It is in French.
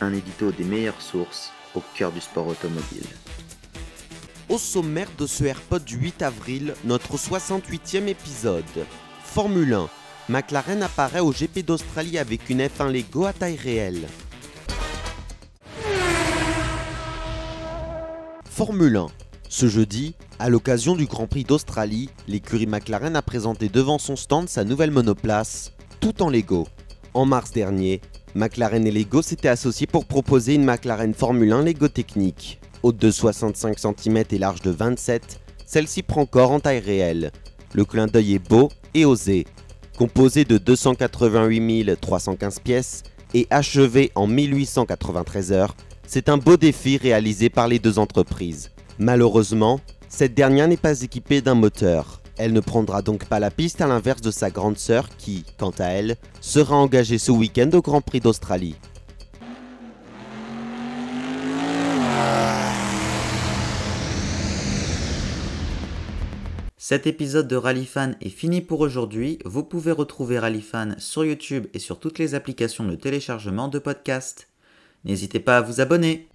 Un édito des meilleures sources au cœur du sport automobile. Au sommaire de ce AirPod du 8 avril, notre 68e épisode. Formule 1. McLaren apparaît au GP d'Australie avec une F1 Lego à taille réelle. Formule 1. Ce jeudi, à l'occasion du Grand Prix d'Australie, l'écurie McLaren a présenté devant son stand sa nouvelle monoplace, tout en Lego. En mars dernier, McLaren et Lego s'étaient associés pour proposer une McLaren Formule 1 Lego technique. Haute de 65 cm et large de 27, celle-ci prend corps en taille réelle. Le clin d'œil est beau et osé. Composé de 288 315 pièces et achevé en 1893 heures, c'est un beau défi réalisé par les deux entreprises. Malheureusement, cette dernière n'est pas équipée d'un moteur. Elle ne prendra donc pas la piste à l'inverse de sa grande sœur qui, quant à elle, sera engagée ce week-end au Grand Prix d'Australie. Cet épisode de Rallyfan est fini pour aujourd'hui. Vous pouvez retrouver Rallyfan sur YouTube et sur toutes les applications de téléchargement de podcasts. N'hésitez pas à vous abonner.